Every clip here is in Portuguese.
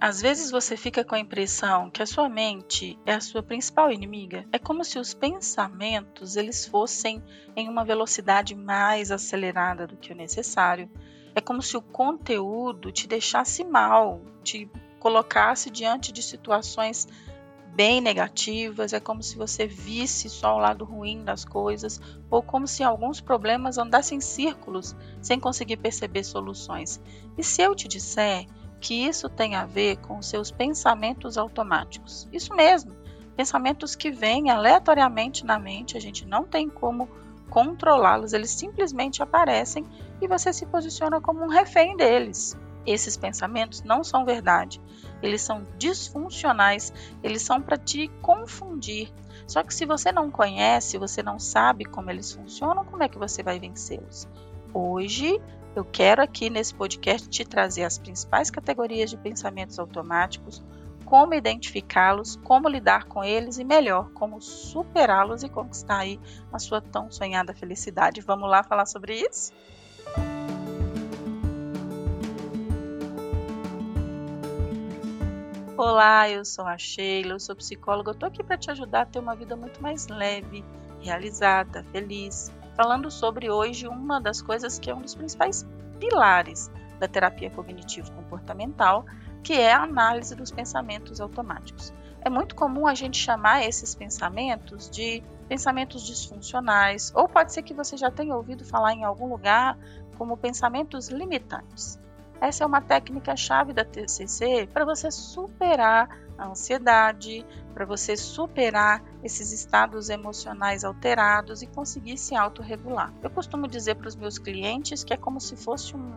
Às vezes você fica com a impressão que a sua mente é a sua principal inimiga. É como se os pensamentos eles fossem em uma velocidade mais acelerada do que o necessário. É como se o conteúdo te deixasse mal, te colocasse diante de situações bem negativas, é como se você visse só o lado ruim das coisas, ou como se alguns problemas andassem em círculos sem conseguir perceber soluções. E se eu te disser que isso tem a ver com seus pensamentos automáticos? Isso mesmo, pensamentos que vêm aleatoriamente na mente, a gente não tem como controlá-los, eles simplesmente aparecem e você se posiciona como um refém deles. Esses pensamentos não são verdade, eles são disfuncionais, eles são para te confundir. Só que se você não conhece, você não sabe como eles funcionam, como é que você vai vencê-los? Hoje eu quero aqui nesse podcast te trazer as principais categorias de pensamentos automáticos, como identificá-los, como lidar com eles e melhor, como superá-los e conquistar aí a sua tão sonhada felicidade. Vamos lá falar sobre isso? Olá, eu sou a Sheila, eu sou psicóloga. Eu tô aqui para te ajudar a ter uma vida muito mais leve, realizada, feliz. Falando sobre hoje uma das coisas que é um dos principais pilares da terapia cognitivo-comportamental, que é a análise dos pensamentos automáticos. É muito comum a gente chamar esses pensamentos de pensamentos disfuncionais, ou pode ser que você já tenha ouvido falar em algum lugar como pensamentos limitantes. Essa é uma técnica-chave da TCC para você superar a ansiedade, para você superar esses estados emocionais alterados e conseguir se autorregular. Eu costumo dizer para os meus clientes que é como se fosse um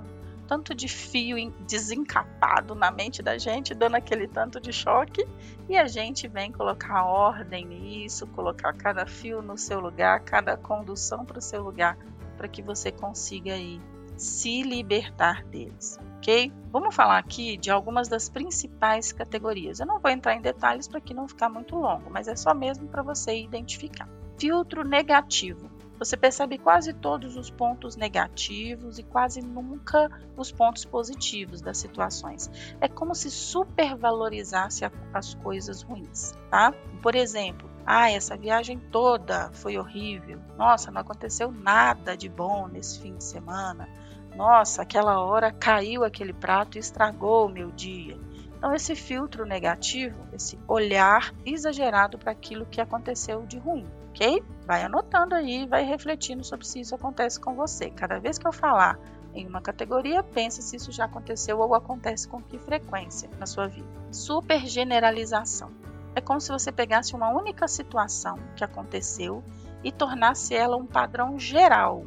tanto de fio desencapado na mente da gente, dando aquele tanto de choque, e a gente vem colocar ordem nisso, colocar cada fio no seu lugar, cada condução para o seu lugar, para que você consiga aí se libertar deles ok? Vamos falar aqui de algumas das principais categorias. Eu não vou entrar em detalhes para que não ficar muito longo, mas é só mesmo para você identificar. Filtro negativo. Você percebe quase todos os pontos negativos e quase nunca os pontos positivos das situações. É como se supervalorizasse as coisas ruins, tá? Por exemplo, ah, essa viagem toda foi horrível. Nossa, não aconteceu nada de bom nesse fim de semana nossa, aquela hora caiu aquele prato e estragou o meu dia. Então, esse filtro negativo, esse olhar exagerado para aquilo que aconteceu de ruim, ok? Vai anotando aí, vai refletindo sobre se isso acontece com você. Cada vez que eu falar em uma categoria, pense se isso já aconteceu ou acontece com que frequência na sua vida. Super generalização. É como se você pegasse uma única situação que aconteceu e tornasse ela um padrão geral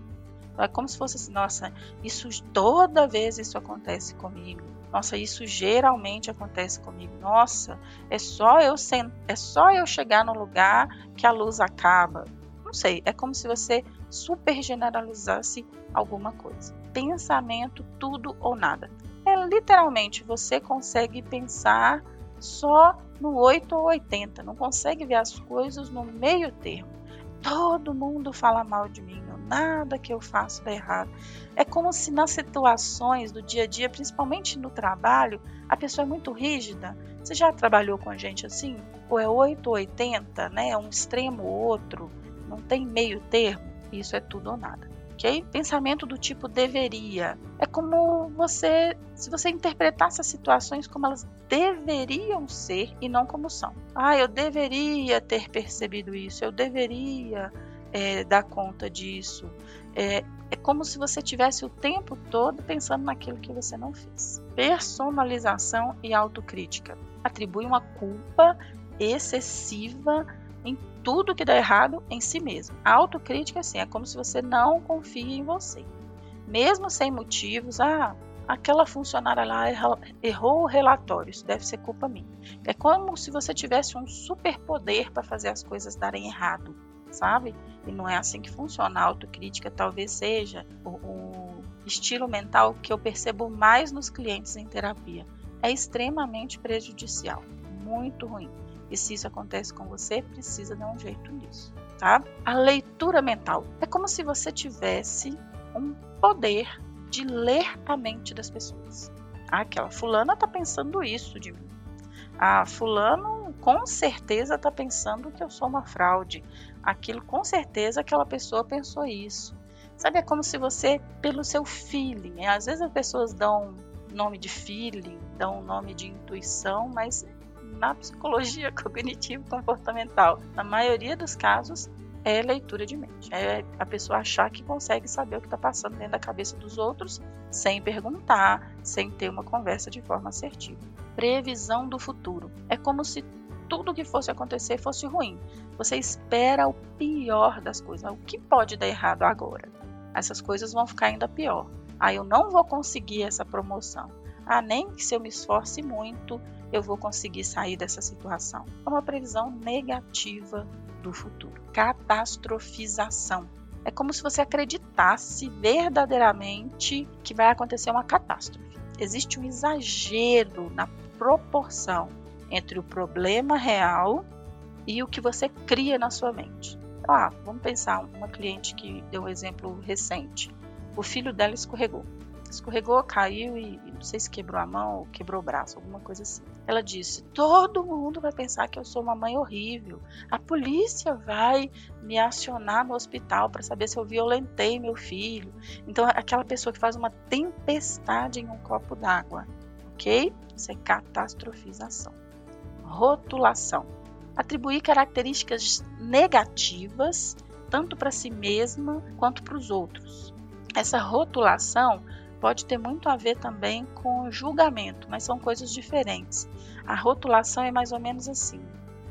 é como se fosse assim, nossa, isso toda vez isso acontece comigo. Nossa, isso geralmente acontece comigo. Nossa, é só eu é só eu chegar no lugar que a luz acaba. Não sei, é como se você super generalizasse alguma coisa. Pensamento tudo ou nada. É literalmente você consegue pensar só no 8 ou 80, não consegue ver as coisas no meio termo. Todo mundo fala mal de mim, nada que eu faço dá errado. É como se nas situações do dia a dia, principalmente no trabalho, a pessoa é muito rígida. Você já trabalhou com gente assim? Ou é 8 ou 80, né? É um extremo ou outro, não tem meio termo. Isso é tudo ou nada. ok? Pensamento do tipo deveria. É como você, se você interpretasse as situações como elas deveriam ser e não como são. Ah, eu deveria ter percebido isso, eu deveria é, dar conta disso. É, é como se você tivesse o tempo todo pensando naquilo que você não fez. Personalização e autocrítica. Atribui uma culpa excessiva em tudo que dá errado em si mesmo. A autocrítica, assim, é como se você não confia em você. Mesmo sem motivos, ah, aquela funcionária lá errou o relatório, isso deve ser culpa minha. É como se você tivesse um superpoder para fazer as coisas darem errado sabe? E não é assim que funciona. A autocrítica talvez seja o, o estilo mental que eu percebo mais nos clientes em terapia. É extremamente prejudicial, muito ruim. E se isso acontece com você, precisa dar um jeito nisso, tá? A leitura mental é como se você tivesse um poder de ler a mente das pessoas. aquela fulana está pensando isso de mim. Ah, fulano com certeza está pensando que eu sou uma fraude. Aquilo com certeza aquela pessoa pensou isso. Sabe, é como se você, pelo seu feeling, né? às vezes as pessoas dão nome de feeling, dão nome de intuição, mas na psicologia cognitivo comportamental, na maioria dos casos, é leitura de mente. É a pessoa achar que consegue saber o que está passando dentro da cabeça dos outros sem perguntar, sem ter uma conversa de forma assertiva. Previsão do futuro. É como se tudo que fosse acontecer fosse ruim. Você espera o pior das coisas. O que pode dar errado agora? Essas coisas vão ficar ainda pior. Ah, eu não vou conseguir essa promoção. Ah, nem que se eu me esforce muito, eu vou conseguir sair dessa situação. É uma previsão negativa do futuro. Catastrofização. É como se você acreditasse verdadeiramente que vai acontecer uma catástrofe. Existe um exagero na proporção entre o problema real e o que você cria na sua mente. Ah, vamos pensar uma cliente que deu um exemplo recente. O filho dela escorregou escorregou, caiu e, não sei se quebrou a mão ou quebrou o braço, alguma coisa assim. Ela disse: Todo mundo vai pensar que eu sou uma mãe horrível. A polícia vai me acionar no hospital para saber se eu violentei meu filho. Então, aquela pessoa que faz uma tempestade em um copo d'água, ok? Isso é catastrofização. Rotulação atribuir características negativas tanto para si mesma quanto para os outros. Essa rotulação pode ter muito a ver também com julgamento, mas são coisas diferentes. A rotulação é mais ou menos assim: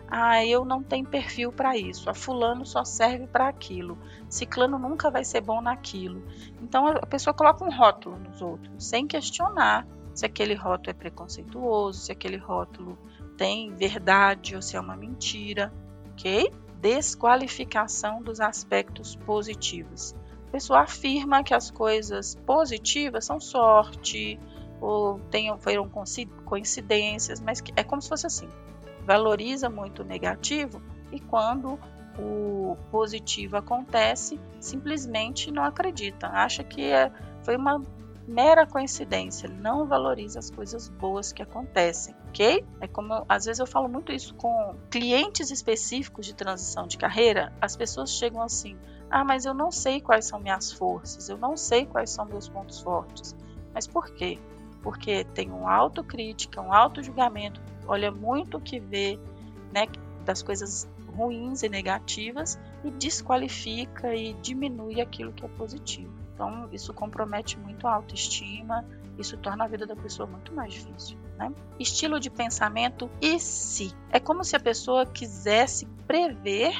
ah, eu não tenho perfil para isso, a fulano só serve para aquilo, ciclano nunca vai ser bom naquilo. Então a pessoa coloca um rótulo nos outros, sem questionar se aquele rótulo é preconceituoso, se aquele rótulo tem verdade ou se é uma mentira, ok? Desqualificação dos aspectos positivos. A pessoa afirma que as coisas positivas são sorte, ou tenham, foram coincidências, mas é como se fosse assim. Valoriza muito o negativo e quando o positivo acontece, simplesmente não acredita, acha que é, foi uma mera coincidência, não valoriza as coisas boas que acontecem, ok? É como às vezes eu falo muito isso com clientes específicos de transição de carreira, as pessoas chegam assim: ah, mas eu não sei quais são minhas forças, eu não sei quais são meus pontos fortes. Mas por quê? Porque tem um autocrítica, um auto-julgamento, olha muito o que vê né, das coisas ruins e negativas e desqualifica e diminui aquilo que é positivo. Então, isso compromete muito a autoestima, isso torna a vida da pessoa muito mais difícil. Né? Estilo de pensamento e se. É como se a pessoa quisesse prever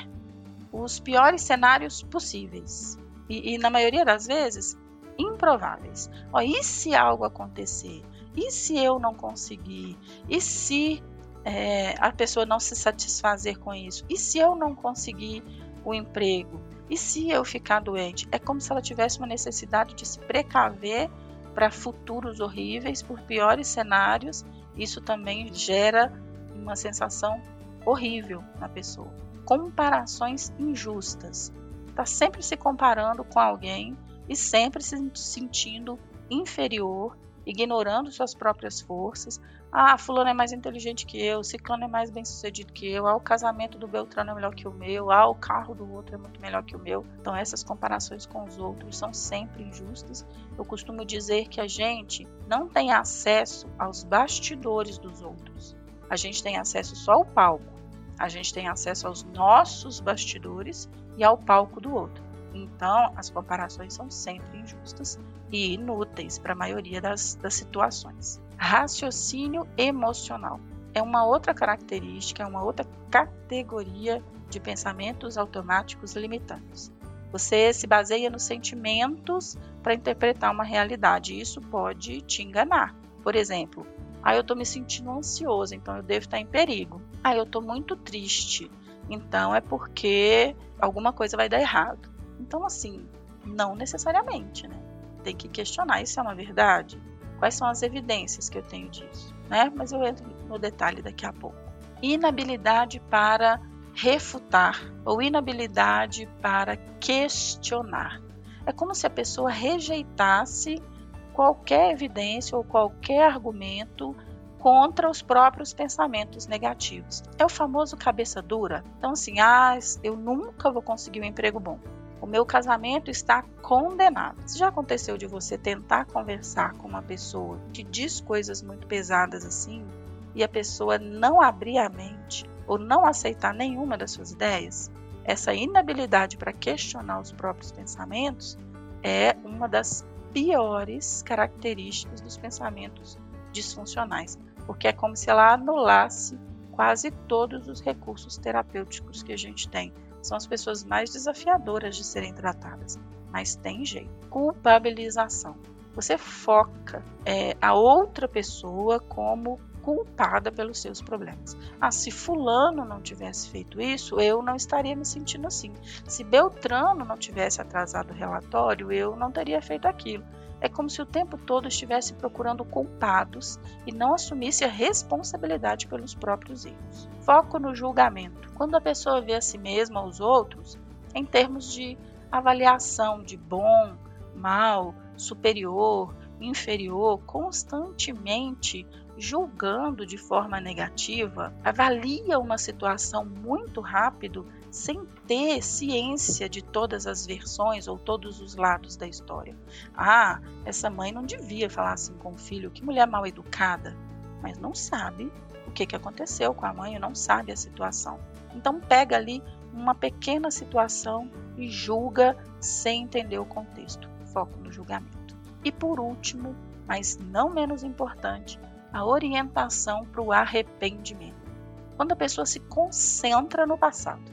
os piores cenários possíveis. E, e na maioria das vezes, improváveis. Ó, e se algo acontecer? E se eu não conseguir? E se é, a pessoa não se satisfazer com isso? E se eu não conseguir o emprego? E se eu ficar doente? É como se ela tivesse uma necessidade de se precaver para futuros horríveis, por piores cenários. Isso também gera uma sensação horrível na pessoa comparações injustas. Está sempre se comparando com alguém e sempre se sentindo inferior, ignorando suas próprias forças. Ah, fulano é mais inteligente que eu, ciclano é mais bem sucedido que eu, ah, o casamento do Beltrano é melhor que o meu, ah, o carro do outro é muito melhor que o meu. Então essas comparações com os outros são sempre injustas. Eu costumo dizer que a gente não tem acesso aos bastidores dos outros. A gente tem acesso só ao palco a gente tem acesso aos nossos bastidores e ao palco do outro. Então, as comparações são sempre injustas e inúteis para a maioria das, das situações. Raciocínio emocional é uma outra característica, é uma outra categoria de pensamentos automáticos limitantes. Você se baseia nos sentimentos para interpretar uma realidade. Isso pode te enganar. Por exemplo, ah, eu estou me sentindo ansioso, então eu devo estar em perigo. Ah, eu estou muito triste, então é porque alguma coisa vai dar errado. Então, assim, não necessariamente, né? Tem que questionar: isso é uma verdade? Quais são as evidências que eu tenho disso? Né? Mas eu entro no detalhe daqui a pouco. Inabilidade para refutar ou inabilidade para questionar. É como se a pessoa rejeitasse qualquer evidência ou qualquer argumento contra os próprios pensamentos negativos. É o famoso cabeça dura. Então, assim, ah, eu nunca vou conseguir um emprego bom. O meu casamento está condenado. Se já aconteceu de você tentar conversar com uma pessoa que diz coisas muito pesadas assim, e a pessoa não abrir a mente ou não aceitar nenhuma das suas ideias, essa inabilidade para questionar os próprios pensamentos é uma das piores características dos pensamentos disfuncionais, porque é como se ela anulasse quase todos os recursos terapêuticos que a gente tem. São as pessoas mais desafiadoras de serem tratadas, mas tem jeito. Culpabilização. Você foca é, a outra pessoa como culpada pelos seus problemas. Ah, se fulano não tivesse feito isso, eu não estaria me sentindo assim. Se Beltrano não tivesse atrasado o relatório, eu não teria feito aquilo. É como se o tempo todo estivesse procurando culpados e não assumisse a responsabilidade pelos próprios erros. Foco no julgamento. Quando a pessoa vê a si mesma os outros, em termos de avaliação de bom, mal, superior, inferior, constantemente julgando de forma negativa, avalia uma situação muito rápido sem ter ciência de todas as versões ou todos os lados da história. Ah, essa mãe não devia falar assim com o filho, que mulher mal educada, mas não sabe o que, que aconteceu com a mãe, não sabe a situação. Então pega ali uma pequena situação e julga sem entender o contexto. Foco no julgamento. E por último, mas não menos importante, a orientação para o arrependimento. Quando a pessoa se concentra no passado,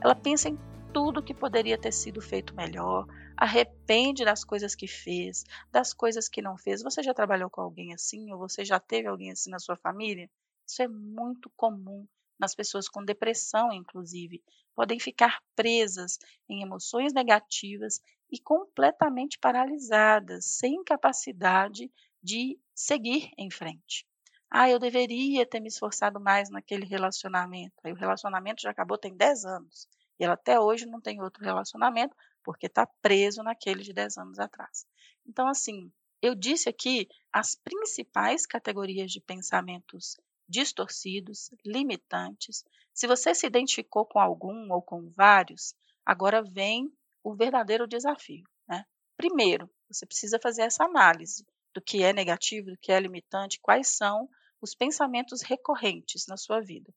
ela pensa em tudo que poderia ter sido feito melhor, arrepende das coisas que fez, das coisas que não fez. Você já trabalhou com alguém assim ou você já teve alguém assim na sua família? Isso é muito comum nas pessoas com depressão, inclusive. Podem ficar presas em emoções negativas e completamente paralisadas, sem capacidade de seguir em frente. Ah, eu deveria ter me esforçado mais naquele relacionamento. Aí o relacionamento já acabou tem 10 anos. E ela até hoje não tem outro relacionamento porque está preso naquele de 10 anos atrás. Então, assim, eu disse aqui as principais categorias de pensamentos distorcidos, limitantes. Se você se identificou com algum ou com vários, agora vem o verdadeiro desafio. Né? Primeiro, você precisa fazer essa análise do que é negativo, do que é limitante, quais são os pensamentos recorrentes na sua vida.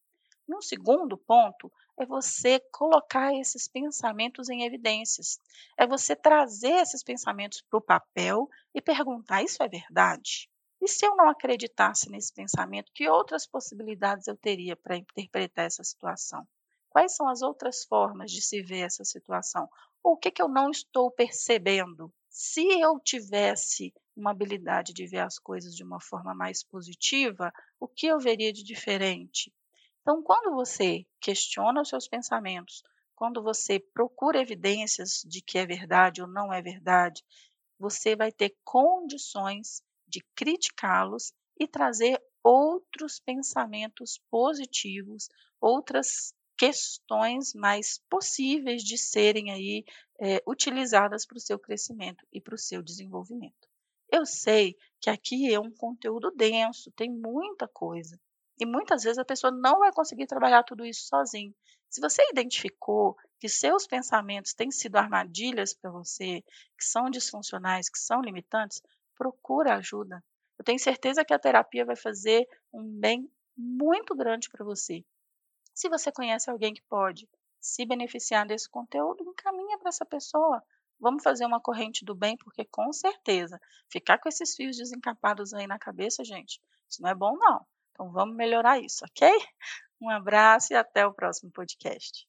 E um segundo ponto é você colocar esses pensamentos em evidências. É você trazer esses pensamentos para o papel e perguntar: isso é verdade? E se eu não acreditasse nesse pensamento, que outras possibilidades eu teria para interpretar essa situação? Quais são as outras formas de se ver essa situação? Ou o que, que eu não estou percebendo? Se eu tivesse uma habilidade de ver as coisas de uma forma mais positiva, o que eu veria de diferente? Então, quando você questiona os seus pensamentos, quando você procura evidências de que é verdade ou não é verdade, você vai ter condições de criticá-los e trazer outros pensamentos positivos, outras questões mais possíveis de serem aí é, utilizadas para o seu crescimento e para o seu desenvolvimento. Eu sei que aqui é um conteúdo denso, tem muita coisa. E muitas vezes a pessoa não vai conseguir trabalhar tudo isso sozinho. Se você identificou que seus pensamentos têm sido armadilhas para você, que são disfuncionais, que são limitantes, procura ajuda. Eu tenho certeza que a terapia vai fazer um bem muito grande para você. Se você conhece alguém que pode se beneficiar desse conteúdo, encaminha para essa pessoa. Vamos fazer uma corrente do bem, porque com certeza ficar com esses fios desencapados aí na cabeça, gente, isso não é bom não. Então vamos melhorar isso, ok? Um abraço e até o próximo podcast.